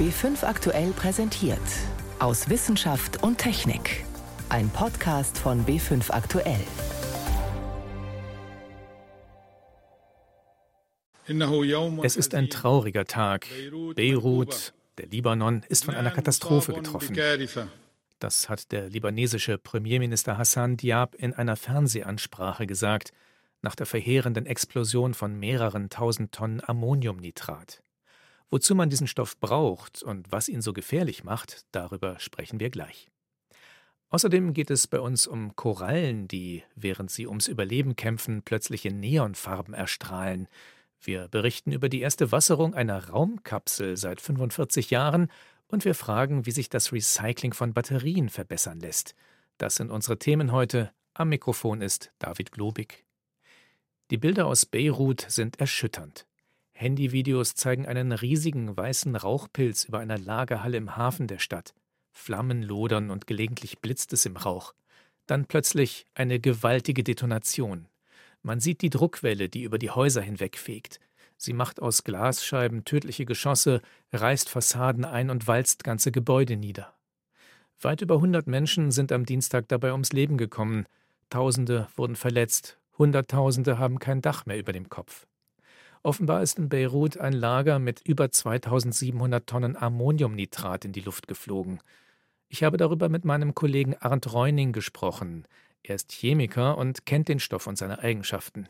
B5 aktuell präsentiert. Aus Wissenschaft und Technik. Ein Podcast von B5 aktuell. Es ist ein trauriger Tag. Beirut, der Libanon, ist von einer Katastrophe getroffen. Das hat der libanesische Premierminister Hassan Diab in einer Fernsehansprache gesagt, nach der verheerenden Explosion von mehreren tausend Tonnen Ammoniumnitrat. Wozu man diesen Stoff braucht und was ihn so gefährlich macht, darüber sprechen wir gleich. Außerdem geht es bei uns um Korallen, die, während sie ums Überleben kämpfen, plötzlich in Neonfarben erstrahlen. Wir berichten über die erste Wasserung einer Raumkapsel seit 45 Jahren und wir fragen, wie sich das Recycling von Batterien verbessern lässt. Das sind unsere Themen heute. Am Mikrofon ist David Globig. Die Bilder aus Beirut sind erschütternd. Handyvideos zeigen einen riesigen weißen Rauchpilz über einer Lagerhalle im Hafen der Stadt. Flammen lodern und gelegentlich blitzt es im Rauch. Dann plötzlich eine gewaltige Detonation. Man sieht die Druckwelle, die über die Häuser hinwegfegt. Sie macht aus Glasscheiben tödliche Geschosse, reißt Fassaden ein und walzt ganze Gebäude nieder. Weit über 100 Menschen sind am Dienstag dabei ums Leben gekommen. Tausende wurden verletzt, Hunderttausende haben kein Dach mehr über dem Kopf. Offenbar ist in Beirut ein Lager mit über 2700 Tonnen Ammoniumnitrat in die Luft geflogen. Ich habe darüber mit meinem Kollegen Arndt Reuning gesprochen. Er ist Chemiker und kennt den Stoff und seine Eigenschaften.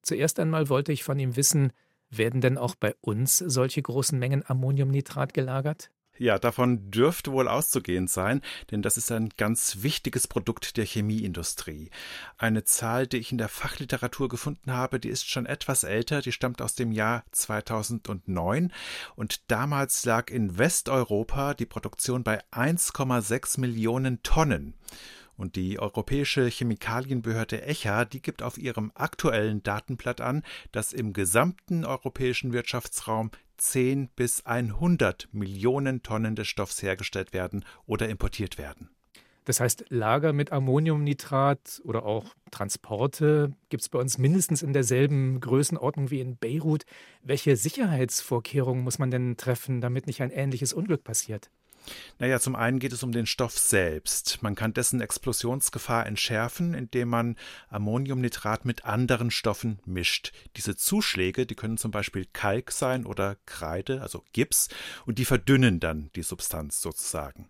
Zuerst einmal wollte ich von ihm wissen, werden denn auch bei uns solche großen Mengen Ammoniumnitrat gelagert? Ja, davon dürfte wohl auszugehen sein, denn das ist ein ganz wichtiges Produkt der Chemieindustrie. Eine Zahl, die ich in der Fachliteratur gefunden habe, die ist schon etwas älter, die stammt aus dem Jahr 2009 und damals lag in Westeuropa die Produktion bei 1,6 Millionen Tonnen. Und die Europäische Chemikalienbehörde ECHA, die gibt auf ihrem aktuellen Datenblatt an, dass im gesamten europäischen Wirtschaftsraum 10 bis 100 Millionen Tonnen des Stoffs hergestellt werden oder importiert werden. Das heißt, Lager mit Ammoniumnitrat oder auch Transporte gibt es bei uns mindestens in derselben Größenordnung wie in Beirut. Welche Sicherheitsvorkehrungen muss man denn treffen, damit nicht ein ähnliches Unglück passiert? Naja, zum einen geht es um den Stoff selbst. Man kann dessen Explosionsgefahr entschärfen, indem man Ammoniumnitrat mit anderen Stoffen mischt. Diese Zuschläge, die können zum Beispiel Kalk sein oder Kreide, also Gips, und die verdünnen dann die Substanz sozusagen.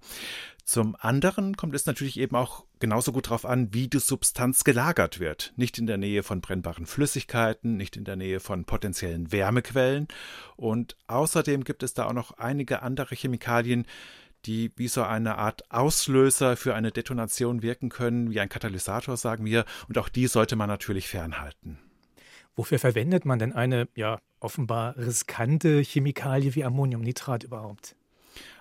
Zum anderen kommt es natürlich eben auch genauso gut darauf an, wie die Substanz gelagert wird. Nicht in der Nähe von brennbaren Flüssigkeiten, nicht in der Nähe von potenziellen Wärmequellen. Und außerdem gibt es da auch noch einige andere Chemikalien, die wie so eine Art Auslöser für eine Detonation wirken können, wie ein Katalysator, sagen wir, und auch die sollte man natürlich fernhalten. Wofür verwendet man denn eine, ja, offenbar riskante Chemikalie wie Ammoniumnitrat überhaupt?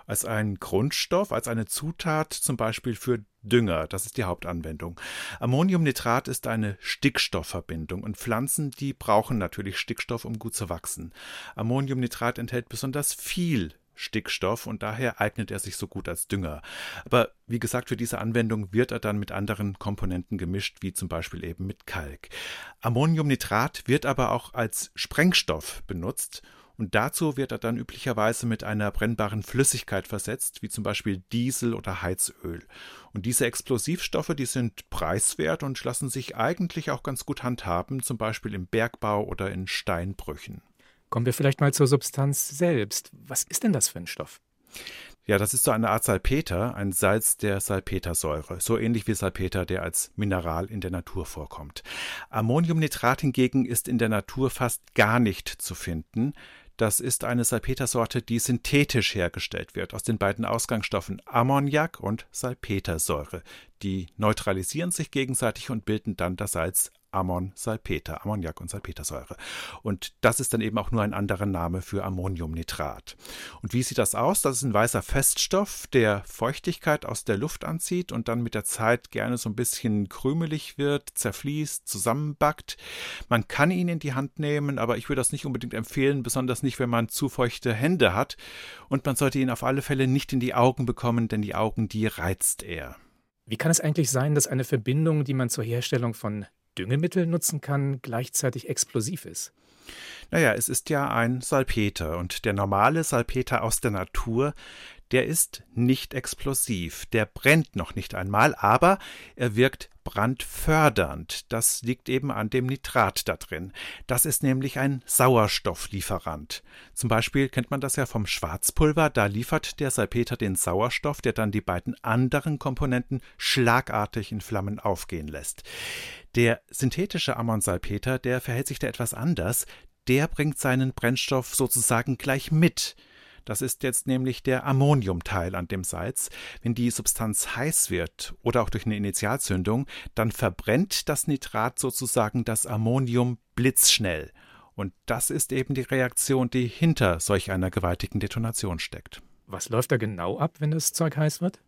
Als ein Grundstoff, als eine Zutat zum Beispiel für Dünger, das ist die Hauptanwendung. Ammoniumnitrat ist eine Stickstoffverbindung und Pflanzen, die brauchen natürlich Stickstoff, um gut zu wachsen. Ammoniumnitrat enthält besonders viel Stickstoff und daher eignet er sich so gut als Dünger. Aber wie gesagt, für diese Anwendung wird er dann mit anderen Komponenten gemischt, wie zum Beispiel eben mit Kalk. Ammoniumnitrat wird aber auch als Sprengstoff benutzt und dazu wird er dann üblicherweise mit einer brennbaren Flüssigkeit versetzt, wie zum Beispiel Diesel oder Heizöl. Und diese Explosivstoffe, die sind preiswert und lassen sich eigentlich auch ganz gut handhaben, zum Beispiel im Bergbau oder in Steinbrüchen. Kommen wir vielleicht mal zur Substanz selbst. Was ist denn das für ein Stoff? Ja, das ist so eine Art Salpeter, ein Salz der Salpetersäure, so ähnlich wie Salpeter, der als Mineral in der Natur vorkommt. Ammoniumnitrat hingegen ist in der Natur fast gar nicht zu finden. Das ist eine Salpetersorte, die synthetisch hergestellt wird aus den beiden Ausgangsstoffen Ammoniak und Salpetersäure. Die neutralisieren sich gegenseitig und bilden dann das Salz Ammon, Salpeter, Ammoniak und Salpetersäure. Und das ist dann eben auch nur ein anderer Name für Ammoniumnitrat. Und wie sieht das aus? Das ist ein weißer Feststoff, der Feuchtigkeit aus der Luft anzieht und dann mit der Zeit gerne so ein bisschen krümelig wird, zerfließt, zusammenbackt. Man kann ihn in die Hand nehmen, aber ich würde das nicht unbedingt empfehlen, besonders nicht, wenn man zu feuchte Hände hat. Und man sollte ihn auf alle Fälle nicht in die Augen bekommen, denn die Augen, die reizt er. Wie kann es eigentlich sein, dass eine Verbindung, die man zur Herstellung von Düngemittel nutzen kann, gleichzeitig explosiv ist. Naja, es ist ja ein Salpeter und der normale Salpeter aus der Natur, der ist nicht explosiv, der brennt noch nicht einmal, aber er wirkt brandfördernd. Das liegt eben an dem Nitrat da drin. Das ist nämlich ein Sauerstofflieferant. Zum Beispiel kennt man das ja vom Schwarzpulver, da liefert der Salpeter den Sauerstoff, der dann die beiden anderen Komponenten schlagartig in Flammen aufgehen lässt. Der synthetische Ammonsalpeter, der verhält sich da etwas anders, der bringt seinen Brennstoff sozusagen gleich mit. Das ist jetzt nämlich der Ammoniumteil an dem Salz. Wenn die Substanz heiß wird oder auch durch eine Initialzündung, dann verbrennt das Nitrat sozusagen das Ammonium blitzschnell. Und das ist eben die Reaktion, die hinter solch einer gewaltigen Detonation steckt. Was läuft da genau ab, wenn das Zeug heiß wird?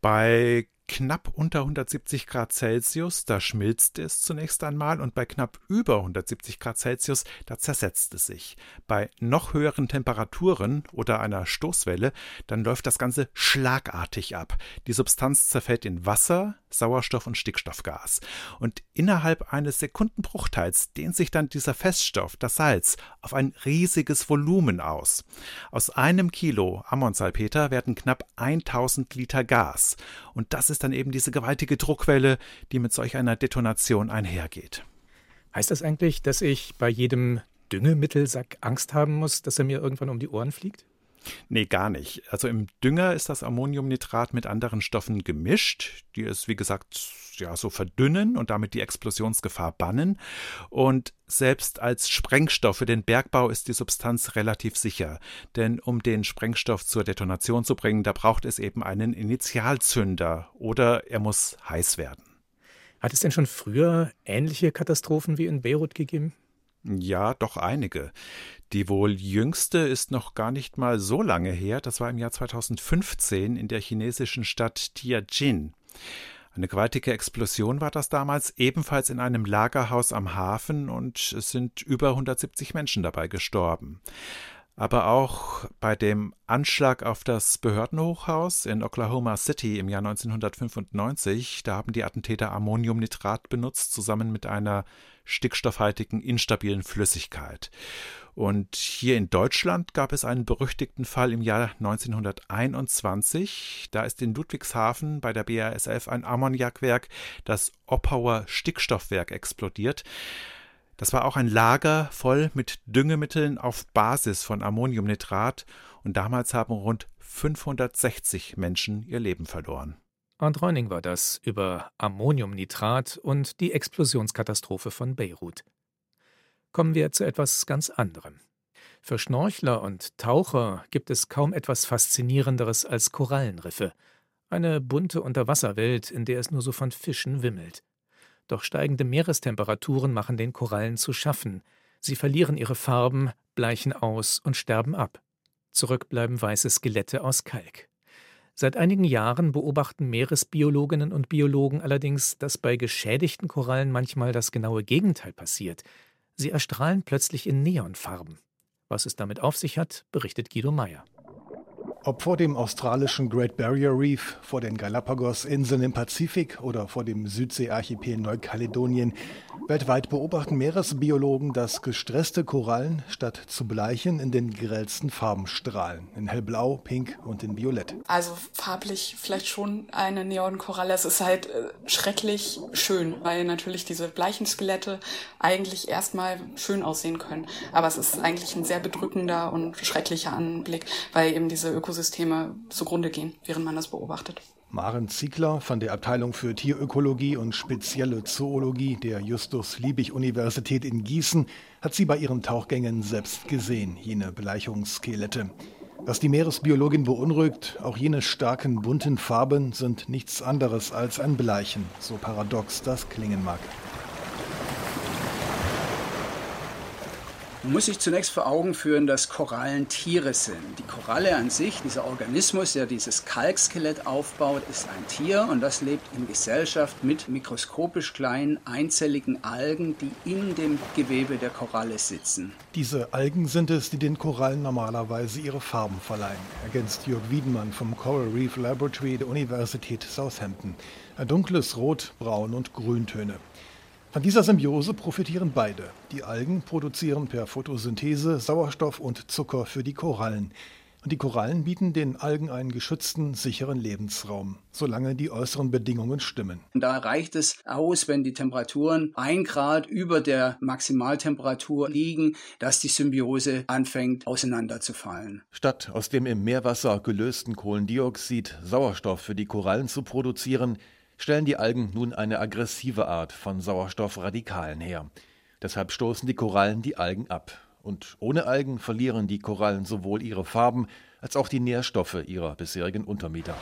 Bei knapp unter 170 Grad Celsius, da schmilzt es zunächst einmal und bei knapp über 170 Grad Celsius, da zersetzt es sich. Bei noch höheren Temperaturen oder einer Stoßwelle, dann läuft das Ganze schlagartig ab. Die Substanz zerfällt in Wasser, Sauerstoff und Stickstoffgas. Und innerhalb eines Sekundenbruchteils dehnt sich dann dieser Feststoff, das Salz, auf ein riesiges Volumen aus. Aus einem Kilo Ammonsalpeter werden knapp 1000 Liter Gas. Und das ist dann eben diese gewaltige Druckwelle, die mit solch einer Detonation einhergeht. Heißt das eigentlich, dass ich bei jedem Düngemittelsack Angst haben muss, dass er mir irgendwann um die Ohren fliegt? Nee, gar nicht. Also im Dünger ist das Ammoniumnitrat mit anderen Stoffen gemischt, die es, wie gesagt, ja, so verdünnen und damit die Explosionsgefahr bannen. Und selbst als Sprengstoff für den Bergbau ist die Substanz relativ sicher. Denn um den Sprengstoff zur Detonation zu bringen, da braucht es eben einen Initialzünder oder er muss heiß werden. Hat es denn schon früher ähnliche Katastrophen wie in Beirut gegeben? Ja, doch einige. Die wohl jüngste ist noch gar nicht mal so lange her. Das war im Jahr 2015 in der chinesischen Stadt Tianjin. Eine gewaltige Explosion war das damals, ebenfalls in einem Lagerhaus am Hafen, und es sind über 170 Menschen dabei gestorben. Aber auch bei dem Anschlag auf das Behördenhochhaus in Oklahoma City im Jahr 1995, da haben die Attentäter Ammoniumnitrat benutzt, zusammen mit einer stickstoffhaltigen, instabilen Flüssigkeit. Und hier in Deutschland gab es einen berüchtigten Fall im Jahr 1921. Da ist in Ludwigshafen bei der BASF ein Ammoniakwerk, das Oppauer Stickstoffwerk, explodiert. Das war auch ein Lager voll mit Düngemitteln auf Basis von Ammoniumnitrat und damals haben rund 560 Menschen ihr Leben verloren. Arndt Reuning war das über Ammoniumnitrat und die Explosionskatastrophe von Beirut. Kommen wir zu etwas ganz anderem. Für Schnorchler und Taucher gibt es kaum etwas Faszinierenderes als Korallenriffe, eine bunte Unterwasserwelt, in der es nur so von Fischen wimmelt. Doch steigende Meerestemperaturen machen den Korallen zu schaffen. Sie verlieren ihre Farben, bleichen aus und sterben ab. Zurück bleiben weiße Skelette aus Kalk. Seit einigen Jahren beobachten Meeresbiologinnen und Biologen allerdings, dass bei geschädigten Korallen manchmal das genaue Gegenteil passiert. Sie erstrahlen plötzlich in Neonfarben. Was es damit auf sich hat, berichtet Guido Meyer. Ob vor dem australischen Great Barrier Reef, vor den Galapagos-Inseln im Pazifik oder vor dem Südseearchipel Neukaledonien, weltweit beobachten Meeresbiologen, dass gestresste Korallen statt zu bleichen in den grellsten Farben strahlen. In hellblau, pink und in violett. Also farblich vielleicht schon eine Neonkoralle. Es ist halt äh, schrecklich schön, weil natürlich diese bleichen Skelette eigentlich erstmal schön aussehen können. Aber es ist eigentlich ein sehr bedrückender und schrecklicher Anblick, weil eben diese Ökosysteme Ökosysteme zugrunde gehen, während man das beobachtet. Maren Ziegler von der Abteilung für Tierökologie und spezielle Zoologie der Justus-Liebig-Universität in Gießen hat sie bei ihren Tauchgängen selbst gesehen, jene Bleichungsskelette. Was die Meeresbiologin beunruhigt, auch jene starken bunten Farben sind nichts anderes als ein Bleichen, so paradox das klingen mag. Man muss sich zunächst vor Augen führen, dass Korallen Tiere sind. Die Koralle an sich, dieser Organismus, der dieses Kalkskelett aufbaut, ist ein Tier und das lebt in Gesellschaft mit mikroskopisch kleinen einzelligen Algen, die in dem Gewebe der Koralle sitzen. Diese Algen sind es, die den Korallen normalerweise ihre Farben verleihen, ergänzt Jörg Wiedmann vom Coral Reef Laboratory der Universität Southampton. Dunkles Rot, Braun und Grüntöne. Von dieser Symbiose profitieren beide. Die Algen produzieren per Photosynthese Sauerstoff und Zucker für die Korallen. Und die Korallen bieten den Algen einen geschützten, sicheren Lebensraum, solange die äußeren Bedingungen stimmen. Und da reicht es aus, wenn die Temperaturen ein Grad über der Maximaltemperatur liegen, dass die Symbiose anfängt auseinanderzufallen. Statt aus dem im Meerwasser gelösten Kohlendioxid Sauerstoff für die Korallen zu produzieren, stellen die Algen nun eine aggressive Art von Sauerstoffradikalen her. Deshalb stoßen die Korallen die Algen ab und ohne Algen verlieren die Korallen sowohl ihre Farben als auch die Nährstoffe ihrer bisherigen Untermieter.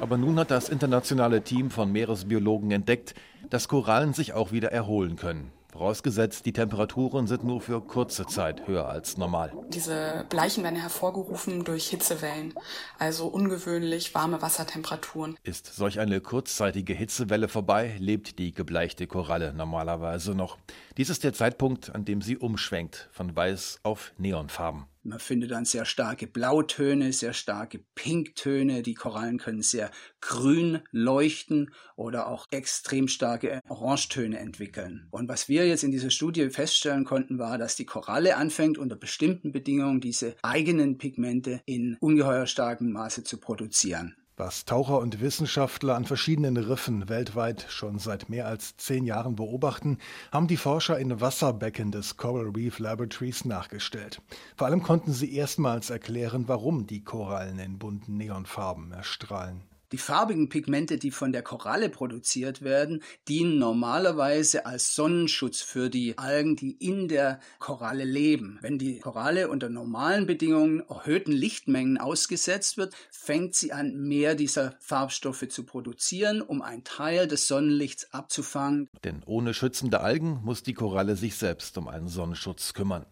Aber nun hat das internationale Team von Meeresbiologen entdeckt, dass Korallen sich auch wieder erholen können. Vorausgesetzt, die Temperaturen sind nur für kurze Zeit höher als normal. Diese Bleichen werden hervorgerufen durch Hitzewellen, also ungewöhnlich warme Wassertemperaturen. Ist solch eine kurzzeitige Hitzewelle vorbei, lebt die gebleichte Koralle normalerweise noch. Dies ist der Zeitpunkt, an dem sie umschwenkt von weiß auf Neonfarben. Man findet dann sehr starke Blautöne, sehr starke Pinktöne. Die Korallen können sehr grün leuchten oder auch extrem starke Orangetöne entwickeln. Und was wir jetzt in dieser Studie feststellen konnten, war, dass die Koralle anfängt, unter bestimmten Bedingungen diese eigenen Pigmente in ungeheuer starkem Maße zu produzieren. Was Taucher und Wissenschaftler an verschiedenen Riffen weltweit schon seit mehr als zehn Jahren beobachten, haben die Forscher in Wasserbecken des Coral Reef Laboratories nachgestellt. Vor allem konnten sie erstmals erklären, warum die Korallen in bunten Neonfarben erstrahlen. Die farbigen Pigmente, die von der Koralle produziert werden, dienen normalerweise als Sonnenschutz für die Algen, die in der Koralle leben. Wenn die Koralle unter normalen Bedingungen erhöhten Lichtmengen ausgesetzt wird, fängt sie an, mehr dieser Farbstoffe zu produzieren, um einen Teil des Sonnenlichts abzufangen. Denn ohne schützende Algen muss die Koralle sich selbst um einen Sonnenschutz kümmern.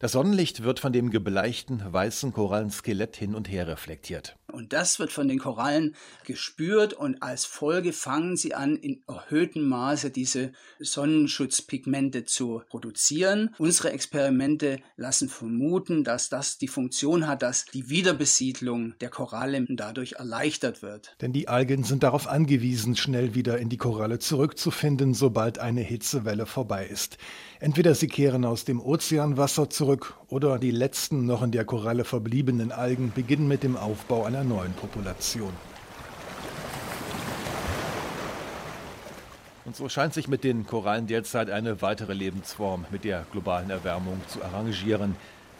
Das Sonnenlicht wird von dem gebleichten weißen Korallenskelett hin und her reflektiert. Und das wird von den Korallen gespürt und als Folge fangen sie an, in erhöhtem Maße diese Sonnenschutzpigmente zu produzieren. Unsere Experimente lassen vermuten, dass das die Funktion hat, dass die Wiederbesiedlung der Koralle dadurch erleichtert wird. Denn die Algen sind darauf angewiesen, schnell wieder in die Koralle zurückzufinden, sobald eine Hitzewelle vorbei ist. Entweder sie kehren aus dem Ozeanwasser zurück oder die letzten noch in der Koralle verbliebenen Algen beginnen mit dem Aufbau einer neuen Population. Und so scheint sich mit den Korallen derzeit eine weitere Lebensform mit der globalen Erwärmung zu arrangieren.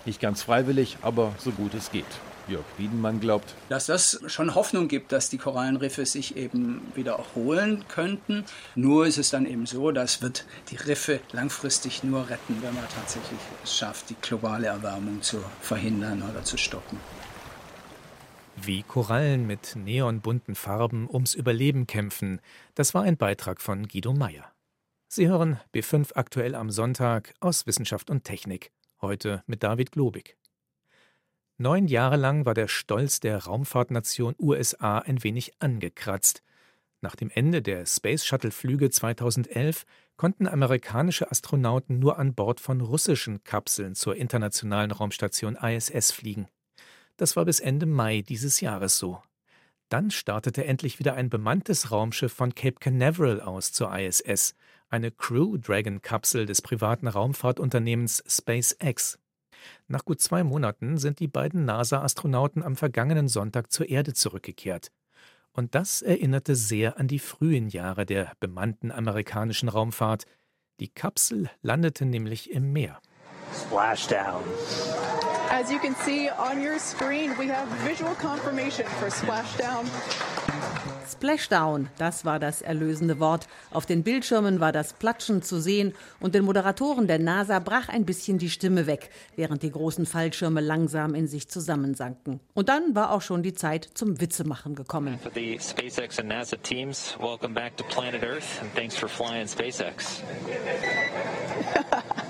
Nicht ganz freiwillig, aber so gut es geht. Jörg Wiedenmann glaubt, dass das schon Hoffnung gibt, dass die Korallenriffe sich eben wieder erholen könnten. Nur ist es dann eben so, das wird die Riffe langfristig nur retten, wenn man tatsächlich es schafft, die globale Erwärmung zu verhindern oder zu stoppen. Wie Korallen mit neonbunten Farben ums Überleben kämpfen, das war ein Beitrag von Guido Meyer. Sie hören B5 aktuell am Sonntag aus Wissenschaft und Technik, heute mit David Globig. Neun Jahre lang war der Stolz der Raumfahrtnation USA ein wenig angekratzt. Nach dem Ende der Space Shuttle-Flüge 2011 konnten amerikanische Astronauten nur an Bord von russischen Kapseln zur internationalen Raumstation ISS fliegen. Das war bis Ende Mai dieses Jahres so. Dann startete endlich wieder ein bemanntes Raumschiff von Cape Canaveral aus zur ISS, eine Crew Dragon Kapsel des privaten Raumfahrtunternehmens SpaceX. Nach gut zwei Monaten sind die beiden NASA-Astronauten am vergangenen Sonntag zur Erde zurückgekehrt. Und das erinnerte sehr an die frühen Jahre der bemannten amerikanischen Raumfahrt. Die Kapsel landete nämlich im Meer. Splashdown. As you can see on your screen, we have visual confirmation for Splashdown. Splashdown, das war das erlösende Wort. Auf den Bildschirmen war das Platschen zu sehen und den Moderatoren der NASA brach ein bisschen die Stimme weg, während die großen Fallschirme langsam in sich zusammensanken. Und dann war auch schon die Zeit zum Witzemachen gekommen. The SpaceX and NASA teams, welcome back to planet Earth and thanks for flying SpaceX.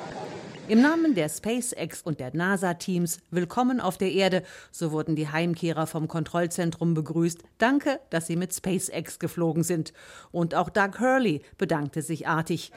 Im Namen der SpaceX und der NASA-Teams willkommen auf der Erde, so wurden die Heimkehrer vom Kontrollzentrum begrüßt. Danke, dass sie mit SpaceX geflogen sind. Und auch Doug Hurley bedankte sich artig.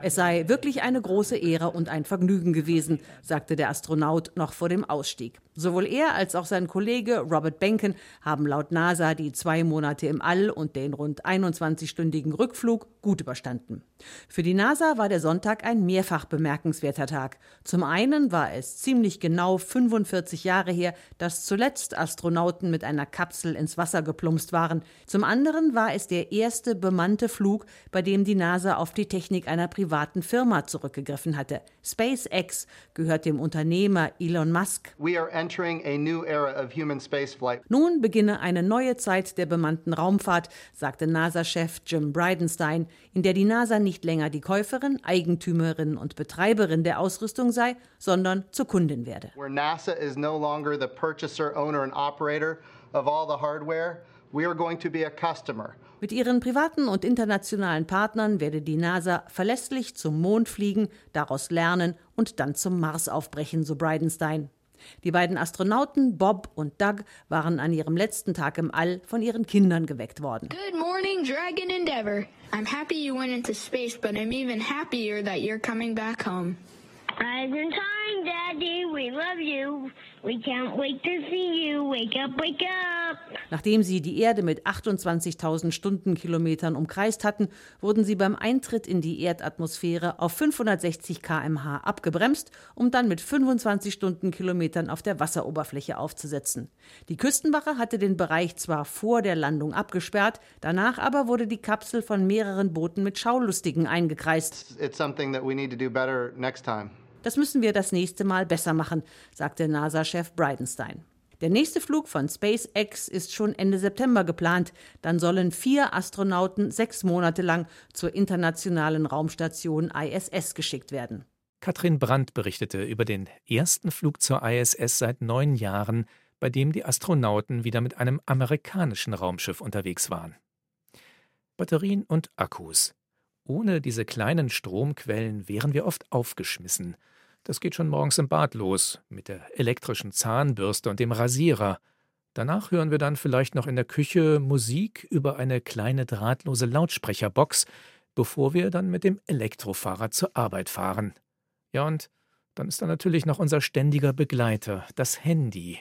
Es sei wirklich eine große Ehre und ein Vergnügen gewesen, sagte der Astronaut noch vor dem Ausstieg. Sowohl er als auch sein Kollege Robert Benken haben laut NASA die zwei Monate im All und den rund 21-stündigen Rückflug gut überstanden. Für die NASA war der Sonntag ein mehrfach bemerkenswerter Tag. Zum einen war es ziemlich genau 45 Jahre her, dass zuletzt Astronauten mit einer Kapsel ins Wasser geplumpst waren. Zum anderen war es der erste bemannte Flug, bei dem die NASA auf die Technik einer privaten Firma zurückgegriffen hatte. SpaceX gehört dem Unternehmer Elon Musk. Nun beginne eine neue Zeit der bemannten Raumfahrt, sagte NASA-Chef Jim Bridenstine, in der die NASA nicht länger die Käuferin, Eigentümerin und Betreiberin der Ausrüstung sei, sondern zur Kundin werde. Where NASA is no longer the purchaser, owner and operator of all the hardware, we are going to be a customer. Mit ihren privaten und internationalen Partnern werde die NASA verlässlich zum Mond fliegen, daraus lernen und dann zum Mars aufbrechen, so Bridenstine. Die beiden Astronauten Bob und Doug waren an ihrem letzten Tag im All von ihren Kindern geweckt worden. Good morning, Dragon Endeavour. I'm happy you went into space, but I'm even happier that you're coming back home. Rise in time, Daddy. We love you. We can't wait to see you. Wake up, wake up. Nachdem sie die Erde mit 28.000 Stundenkilometern umkreist hatten, wurden sie beim Eintritt in die Erdatmosphäre auf 560 km/h abgebremst, um dann mit 25 Stundenkilometern auf der Wasseroberfläche aufzusetzen. Die Küstenwache hatte den Bereich zwar vor der Landung abgesperrt, danach aber wurde die Kapsel von mehreren Booten mit Schaulustigen eingekreist. It's something that we need to do better next time. Das müssen wir das nächste Mal besser machen, sagte NASA-Chef Bridenstine. Der nächste Flug von SpaceX ist schon Ende September geplant. Dann sollen vier Astronauten sechs Monate lang zur internationalen Raumstation ISS geschickt werden. Katrin Brandt berichtete über den ersten Flug zur ISS seit neun Jahren, bei dem die Astronauten wieder mit einem amerikanischen Raumschiff unterwegs waren. Batterien und Akkus. Ohne diese kleinen Stromquellen wären wir oft aufgeschmissen. Das geht schon morgens im Bad los, mit der elektrischen Zahnbürste und dem Rasierer. Danach hören wir dann vielleicht noch in der Küche Musik über eine kleine drahtlose Lautsprecherbox, bevor wir dann mit dem Elektrofahrrad zur Arbeit fahren. Ja, und dann ist da natürlich noch unser ständiger Begleiter, das Handy.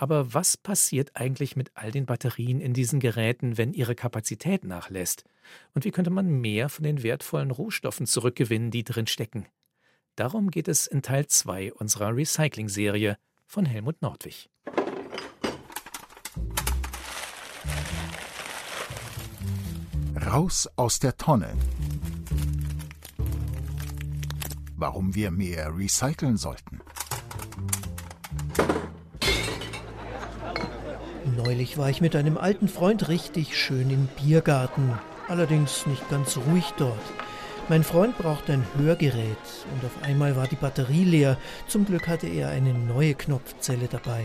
Aber was passiert eigentlich mit all den Batterien in diesen Geräten, wenn ihre Kapazität nachlässt? Und wie könnte man mehr von den wertvollen Rohstoffen zurückgewinnen, die drin stecken? Darum geht es in Teil 2 unserer Recycling-Serie von Helmut Nordwig. Raus aus der Tonne. Warum wir mehr recyceln sollten. Neulich war ich mit einem alten Freund richtig schön im Biergarten. Allerdings nicht ganz ruhig dort. Mein Freund brauchte ein Hörgerät und auf einmal war die Batterie leer. Zum Glück hatte er eine neue Knopfzelle dabei.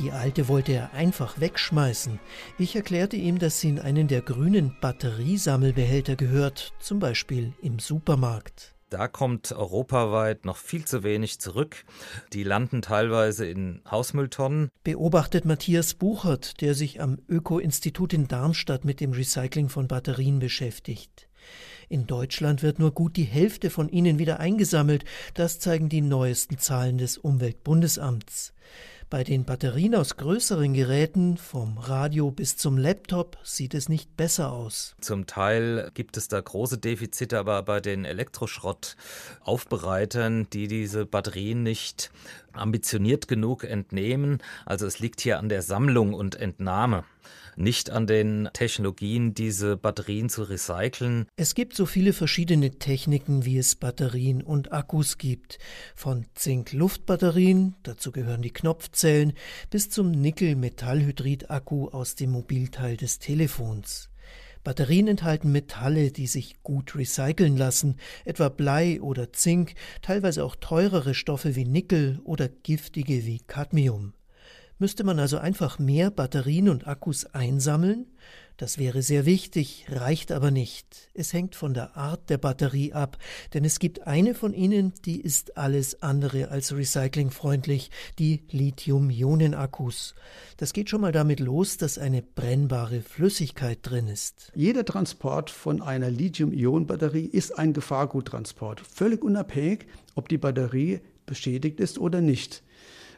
Die alte wollte er einfach wegschmeißen. Ich erklärte ihm, dass sie in einen der grünen Batteriesammelbehälter gehört, zum Beispiel im Supermarkt. Da kommt europaweit noch viel zu wenig zurück. Die landen teilweise in Hausmülltonnen. Beobachtet Matthias Buchert, der sich am Öko-Institut in Darmstadt mit dem Recycling von Batterien beschäftigt. In Deutschland wird nur gut die Hälfte von ihnen wieder eingesammelt. Das zeigen die neuesten Zahlen des Umweltbundesamts. Bei den Batterien aus größeren Geräten, vom Radio bis zum Laptop, sieht es nicht besser aus. Zum Teil gibt es da große Defizite, aber bei den Elektroschrottaufbereitern, die diese Batterien nicht ambitioniert genug entnehmen, also es liegt hier an der Sammlung und Entnahme nicht an den Technologien, diese Batterien zu recyceln. Es gibt so viele verschiedene Techniken, wie es Batterien und Akkus gibt. Von Zink-Luftbatterien, dazu gehören die Knopfzellen, bis zum Nickel-Metallhydrid-Akku aus dem Mobilteil des Telefons. Batterien enthalten Metalle, die sich gut recyceln lassen, etwa Blei oder Zink, teilweise auch teurere Stoffe wie Nickel oder giftige wie Cadmium. Müsste man also einfach mehr Batterien und Akkus einsammeln? Das wäre sehr wichtig, reicht aber nicht. Es hängt von der Art der Batterie ab, denn es gibt eine von ihnen, die ist alles andere als recyclingfreundlich, die Lithium-Ionen-Akkus. Das geht schon mal damit los, dass eine brennbare Flüssigkeit drin ist. Jeder Transport von einer Lithium-Ionen-Batterie ist ein Gefahrguttransport, völlig unabhängig, ob die Batterie beschädigt ist oder nicht.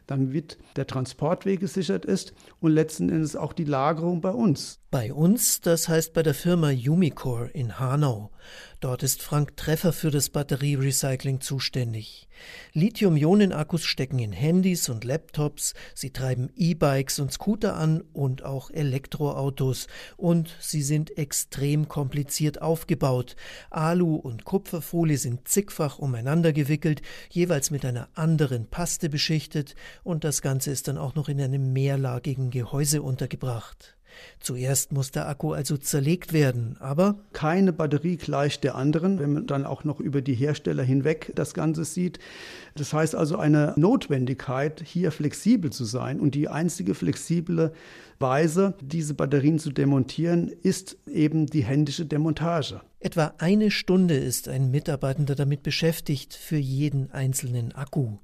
Damit der Transportweg gesichert ist und letzten Endes auch die Lagerung bei uns. Bei uns, das heißt bei der Firma Umicore in Hanau. Dort ist Frank Treffer für das Batterierecycling zuständig. Lithium-Ionen-Akkus stecken in Handys und Laptops, sie treiben E-Bikes und Scooter an und auch Elektroautos. Und sie sind extrem kompliziert aufgebaut. Alu- und Kupferfolie sind zigfach umeinander gewickelt, jeweils mit einer anderen Paste beschichtet, und das Ganze ist dann auch noch in einem mehrlagigen Gehäuse untergebracht. Zuerst muss der Akku also zerlegt werden, aber keine Batterie gleicht der anderen, wenn man dann auch noch über die Hersteller hinweg das Ganze sieht. Das heißt also eine Notwendigkeit, hier flexibel zu sein. Und die einzige flexible Weise, diese Batterien zu demontieren, ist eben die händische Demontage. Etwa eine Stunde ist ein Mitarbeitender damit beschäftigt für jeden einzelnen Akku.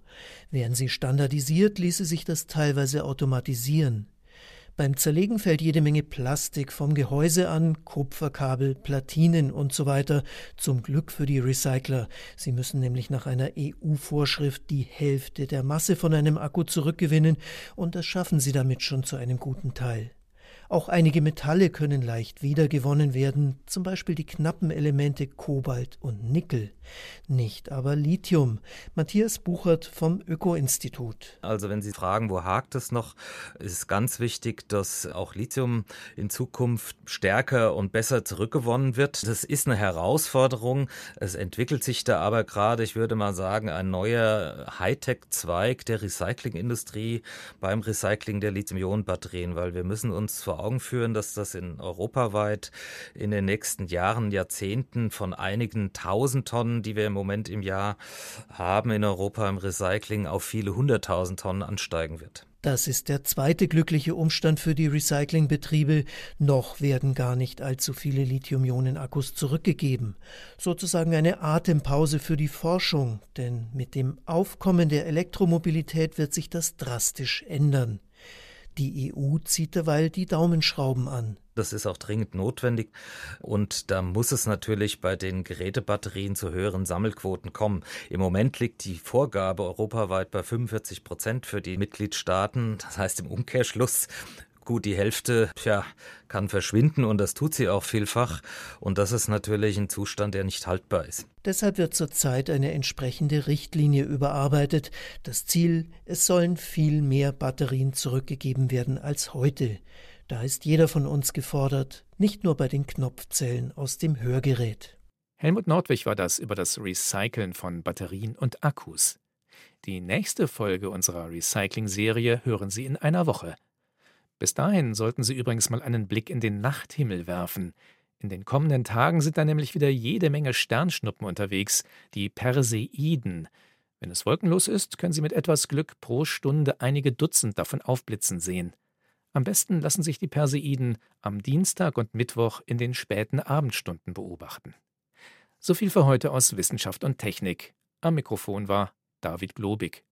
Wären sie standardisiert, ließe sich das teilweise automatisieren. Beim Zerlegen fällt jede Menge Plastik vom Gehäuse an, Kupferkabel, Platinen und so weiter. Zum Glück für die Recycler. Sie müssen nämlich nach einer EU-Vorschrift die Hälfte der Masse von einem Akku zurückgewinnen und das schaffen sie damit schon zu einem guten Teil. Auch einige Metalle können leicht wiedergewonnen werden, zum Beispiel die knappen Elemente Kobalt und Nickel. Nicht aber Lithium. Matthias Buchert vom Öko-Institut. Also wenn Sie fragen, wo hakt es noch, ist ganz wichtig, dass auch Lithium in Zukunft stärker und besser zurückgewonnen wird. Das ist eine Herausforderung. Es entwickelt sich da aber gerade, ich würde mal sagen, ein neuer Hightech-Zweig der Recyclingindustrie beim Recycling der Lithium-Ionen-Batterien, weil wir müssen uns vor Augen führen, dass das in europaweit in den nächsten Jahren, Jahrzehnten von einigen tausend Tonnen, die wir im Moment im Jahr haben in Europa im Recycling, auf viele hunderttausend Tonnen ansteigen wird. Das ist der zweite glückliche Umstand für die Recyclingbetriebe. Noch werden gar nicht allzu viele Lithium-Ionen-Akkus zurückgegeben. Sozusagen eine Atempause für die Forschung, denn mit dem Aufkommen der Elektromobilität wird sich das drastisch ändern. Die EU zieht derweil die Daumenschrauben an. Das ist auch dringend notwendig. Und da muss es natürlich bei den Gerätebatterien zu höheren Sammelquoten kommen. Im Moment liegt die Vorgabe europaweit bei 45 Prozent für die Mitgliedstaaten. Das heißt im Umkehrschluss Gut, die Hälfte ja, kann verschwinden und das tut sie auch vielfach. Und das ist natürlich ein Zustand, der nicht haltbar ist. Deshalb wird zurzeit eine entsprechende Richtlinie überarbeitet. Das Ziel, es sollen viel mehr Batterien zurückgegeben werden als heute. Da ist jeder von uns gefordert, nicht nur bei den Knopfzellen aus dem Hörgerät. Helmut Nordwig war das über das Recyceln von Batterien und Akkus. Die nächste Folge unserer Recycling-Serie hören Sie in einer Woche. Bis dahin sollten Sie übrigens mal einen Blick in den Nachthimmel werfen. In den kommenden Tagen sind da nämlich wieder jede Menge Sternschnuppen unterwegs, die Perseiden. Wenn es wolkenlos ist, können Sie mit etwas Glück pro Stunde einige Dutzend davon aufblitzen sehen. Am besten lassen sich die Perseiden am Dienstag und Mittwoch in den späten Abendstunden beobachten. So viel für heute aus Wissenschaft und Technik. Am Mikrofon war David Globig.